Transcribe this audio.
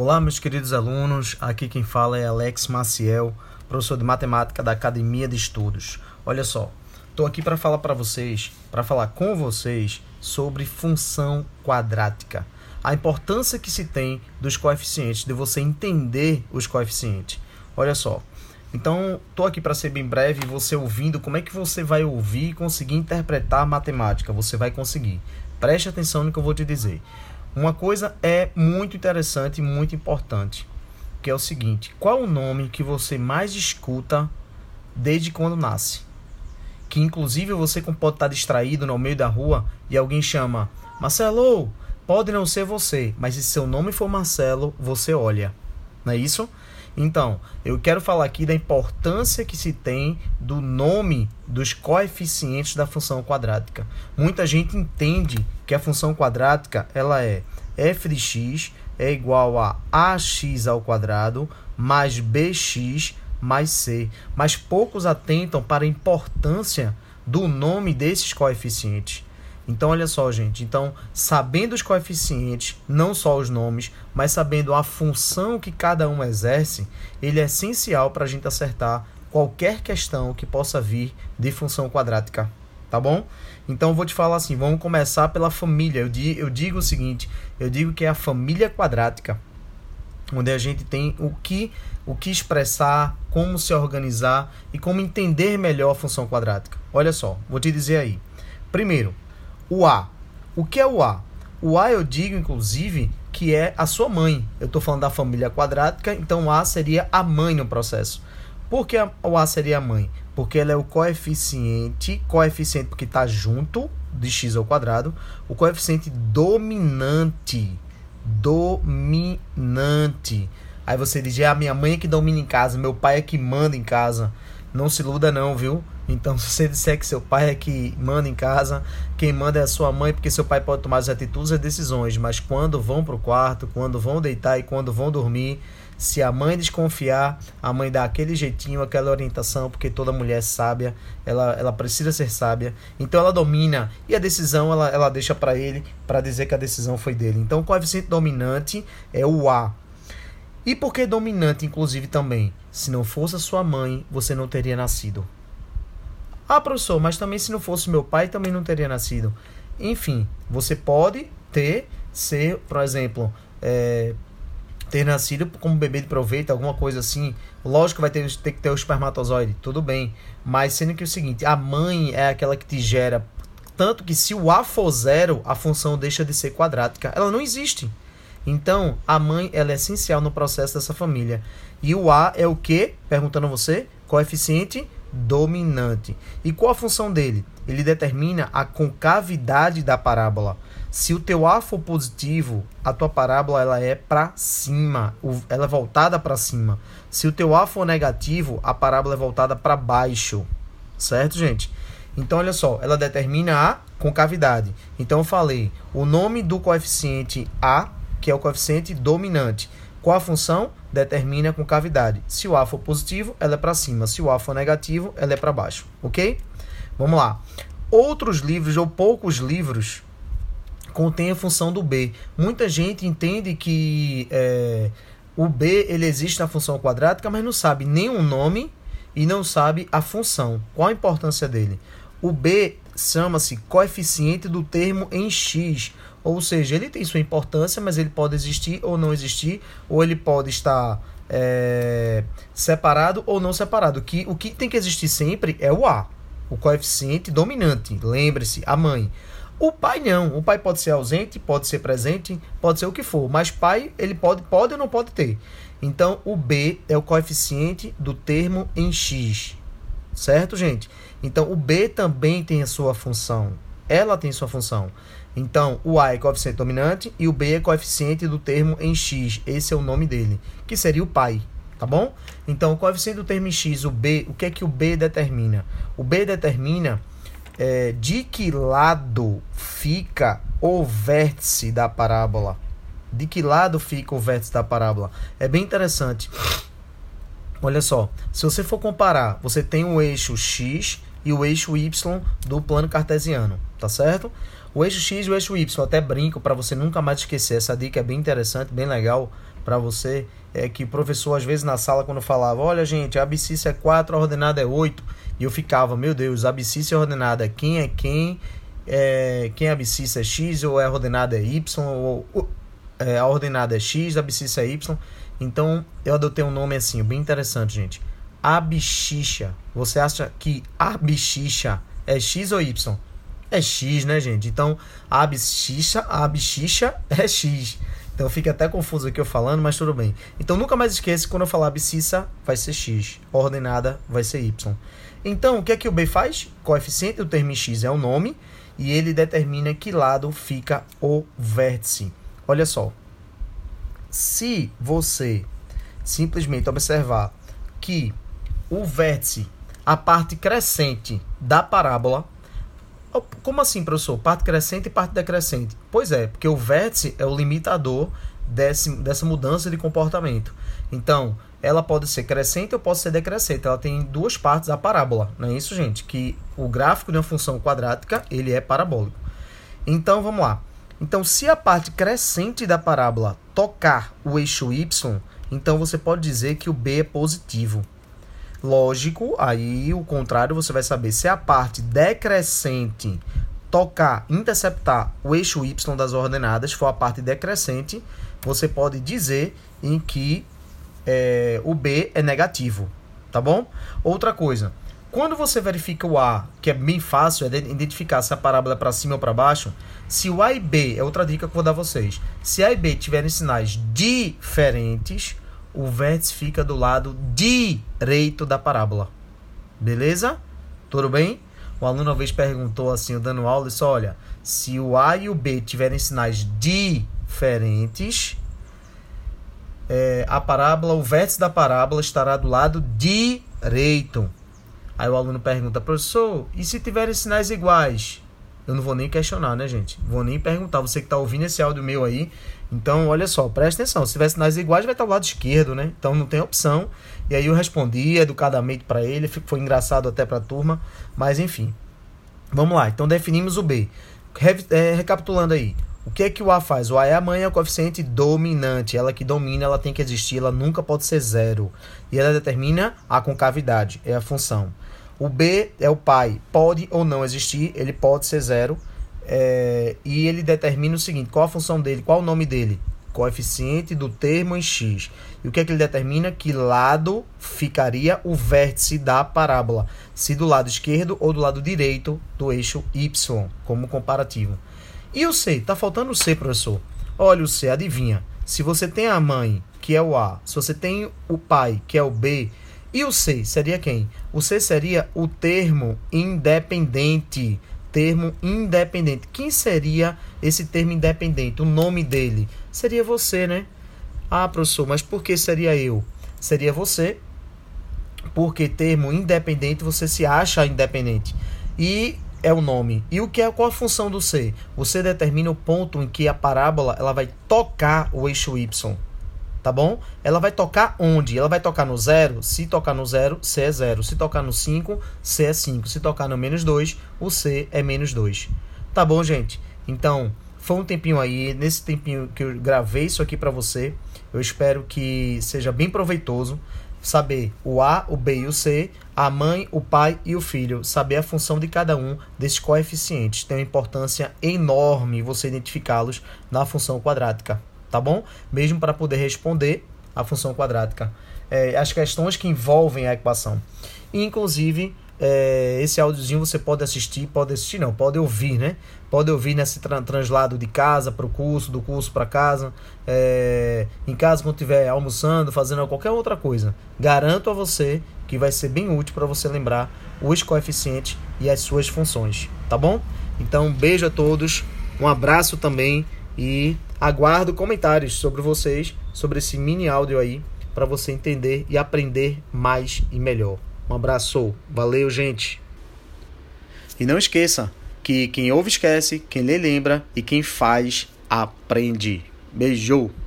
Olá, meus queridos alunos. Aqui quem fala é Alex Maciel, professor de matemática da Academia de Estudos. Olha só, estou aqui para falar para vocês, para falar com vocês sobre função quadrática. A importância que se tem dos coeficientes, de você entender os coeficientes. Olha só. Então, estou aqui para ser bem breve, você ouvindo, como é que você vai ouvir e conseguir interpretar a matemática? Você vai conseguir. Preste atenção no que eu vou te dizer. Uma coisa é muito interessante e muito importante, que é o seguinte: qual o nome que você mais escuta desde quando nasce? Que inclusive você pode estar distraído no meio da rua e alguém chama Marcelo, pode não ser você, mas se seu nome for Marcelo, você olha. Não é isso? Então, eu quero falar aqui da importância que se tem do nome dos coeficientes da função quadrática. Muita gente entende que a função quadrática ela é f de x é igual a ax ao quadrado mais bx mais c, mas poucos atentam para a importância do nome desses coeficientes. Então, olha só, gente. Então, sabendo os coeficientes, não só os nomes, mas sabendo a função que cada um exerce, ele é essencial para a gente acertar qualquer questão que possa vir de função quadrática. Tá bom? Então, vou te falar assim: vamos começar pela família. Eu digo, eu digo o seguinte: eu digo que é a família quadrática, onde a gente tem o que, o que expressar, como se organizar e como entender melhor a função quadrática. Olha só, vou te dizer aí. Primeiro, o A. O que é o A? O A eu digo, inclusive, que é a sua mãe. Eu estou falando da família quadrática, então A seria a mãe no processo. Por que o A seria a mãe? Porque ela é o coeficiente, coeficiente porque está junto de x ao quadrado, o coeficiente dominante. Dominante. Aí você diz, é a minha mãe que domina em casa, meu pai é que manda em casa. Não se iluda não, viu? Então, se você disser que seu pai é que manda em casa, quem manda é a sua mãe, porque seu pai pode tomar as atitudes e decisões, mas quando vão para o quarto, quando vão deitar e quando vão dormir, se a mãe desconfiar, a mãe dá aquele jeitinho, aquela orientação, porque toda mulher é sábia, ela, ela precisa ser sábia, então ela domina e a decisão ela, ela deixa para ele para dizer que a decisão foi dele. Então, o coeficiente dominante é o A. E por que dominante, inclusive, também? Se não fosse a sua mãe, você não teria nascido. Ah, professor, mas também se não fosse meu pai, também não teria nascido. Enfim, você pode ter, ser, por exemplo, é, ter nascido como bebê de proveito, alguma coisa assim. Lógico vai ter, ter que ter o espermatozoide, tudo bem. Mas sendo que é o seguinte, a mãe é aquela que te gera. Tanto que se o A for zero, a função deixa de ser quadrática. Ela não existe. Então, a mãe ela é essencial no processo dessa família. E o A é o que? Perguntando a você, coeficiente dominante. E qual a função dele? Ele determina a concavidade da parábola. Se o teu A for positivo, a tua parábola ela é para cima, ela é voltada para cima. Se o teu A for negativo, a parábola é voltada para baixo. Certo, gente? Então, olha só, ela determina a concavidade. Então, eu falei o nome do coeficiente A, que é o coeficiente dominante. Qual a função? Determina a concavidade. Se o A for positivo, ela é para cima. Se o A for negativo, ela é para baixo. Ok? Vamos lá. Outros livros, ou poucos livros, contêm a função do B. Muita gente entende que é, o B ele existe na função quadrática, mas não sabe nem o nome e não sabe a função. Qual a importância dele? O B chama-se coeficiente do termo em x, ou seja, ele tem sua importância, mas ele pode existir ou não existir, ou ele pode estar é, separado ou não separado. Que, o que tem que existir sempre é o A, o coeficiente dominante. Lembre-se, a mãe. O pai não. O pai pode ser ausente, pode ser presente, pode ser o que for. Mas pai, ele pode, pode ou não pode ter. Então, o B é o coeficiente do termo em X. Certo, gente? Então, o B também tem a sua função. Ela tem sua função. Então, o A é coeficiente dominante e o B é coeficiente do termo em x. Esse é o nome dele, que seria o pai, tá bom? Então, o coeficiente do termo em x, o B, o que é que o B determina? O B determina é, de que lado fica o vértice da parábola. De que lado fica o vértice da parábola? É bem interessante. Olha só, se você for comparar, você tem o eixo x e o eixo y do plano cartesiano, tá certo? O eixo X e o eixo Y, até brinco para você nunca mais esquecer. Essa dica é bem interessante, bem legal para você. É que o professor, às vezes, na sala, quando falava: Olha, gente, a abscissa é 4, a ordenada é 8. E eu ficava: Meu Deus, abscissa e ordenada, quem é quem? É, quem é abscissa é X ou é a ordenada é Y? Ou, é, a ordenada é X, a abscissa é Y. Então, eu adotei um nome assim, bem interessante, gente. Abixixa. Você acha que abixixa é X ou Y? É X, né, gente? Então, abscixa, abscixa é X. Então fica até confuso aqui eu falando, mas tudo bem. Então nunca mais esqueça que quando eu falar abscissa, vai ser X. Ordenada vai ser Y. Então, o que é que o B faz? Coeficiente do termo X é o nome e ele determina que lado fica o vértice. Olha só. Se você simplesmente observar que o vértice, a parte crescente da parábola, como assim, professor? Parte crescente e parte decrescente? Pois é, porque o vértice é o limitador desse, dessa mudança de comportamento. Então, ela pode ser crescente ou pode ser decrescente. Ela tem duas partes a parábola, não é isso, gente? Que o gráfico de uma função quadrática, ele é parabólico. Então, vamos lá. Então, se a parte crescente da parábola tocar o eixo y, então você pode dizer que o b é positivo. Lógico, aí o contrário você vai saber se a parte decrescente tocar, interceptar o eixo y das ordenadas, for a parte decrescente, você pode dizer em que é, o b é negativo, tá bom? Outra coisa, quando você verifica o A, que é bem fácil, é identificar se a parábola é para cima ou para baixo, se o A e B, é outra dica que eu vou dar a vocês, se A e B tiverem sinais diferentes, o vértice fica do lado direito da parábola. Beleza? Tudo bem? O aluno uma vez perguntou assim, dando aula, disse, olha, se o A e o B tiverem sinais diferentes, é, a parábola, o vértice da parábola estará do lado direito. Aí o aluno pergunta, professor, e se tiverem sinais iguais? Eu não vou nem questionar, né, gente? Vou nem perguntar. Você que está ouvindo esse áudio meu aí, então, olha só, presta atenção. Se tiver sinais iguais, vai estar do lado esquerdo, né? Então não tem opção. E aí eu respondi educadamente para ele, foi engraçado até para a turma, mas enfim. Vamos lá, então definimos o B. Re é, recapitulando aí, o que é que o A faz? O A é a mãe, é o coeficiente dominante. Ela que domina, ela tem que existir, ela nunca pode ser zero. E ela determina a concavidade, é a função. O B é o pai, pode ou não existir, ele pode ser zero. É, e ele determina o seguinte: qual a função dele, qual o nome dele? Coeficiente do termo em x. E o que é que ele determina? Que lado ficaria o vértice da parábola? Se do lado esquerdo ou do lado direito do eixo y, como comparativo. E o C? Tá faltando o C, professor. Olha o C, adivinha. Se você tem a mãe, que é o A, se você tem o pai, que é o B, e o C seria quem? O C seria o termo independente termo independente. Quem seria esse termo independente? O nome dele? Seria você, né? Ah, professor, mas por que seria eu? Seria você, porque termo independente você se acha independente. E é o nome. E o que é qual a função do C? Você determina o ponto em que a parábola ela vai tocar o eixo Y tá bom? Ela vai tocar onde? Ela vai tocar no zero? Se tocar no zero, C é zero. Se tocar no 5, C é 5. Se tocar no menos 2, o C é menos 2. Tá bom, gente? Então, foi um tempinho aí, nesse tempinho que eu gravei isso aqui para você. Eu espero que seja bem proveitoso saber o A, o B e o C, a mãe, o pai e o filho, saber a função de cada um desses coeficientes. Tem uma importância enorme você identificá-los na função quadrática tá bom? Mesmo para poder responder a função quadrática. É, as questões que envolvem a equação. E, inclusive, é, esse áudiozinho você pode assistir, pode assistir não, pode ouvir, né? Pode ouvir nesse tra translado de casa para o curso, do curso para casa, é, em casa quando estiver almoçando, fazendo qualquer outra coisa. Garanto a você que vai ser bem útil para você lembrar os coeficientes e as suas funções, tá bom? Então, um beijo a todos, um abraço também e aguardo comentários sobre vocês, sobre esse mini áudio aí, para você entender e aprender mais e melhor. Um abraço, valeu, gente. E não esqueça que quem ouve esquece, quem lê lembra e quem faz aprende. Beijo.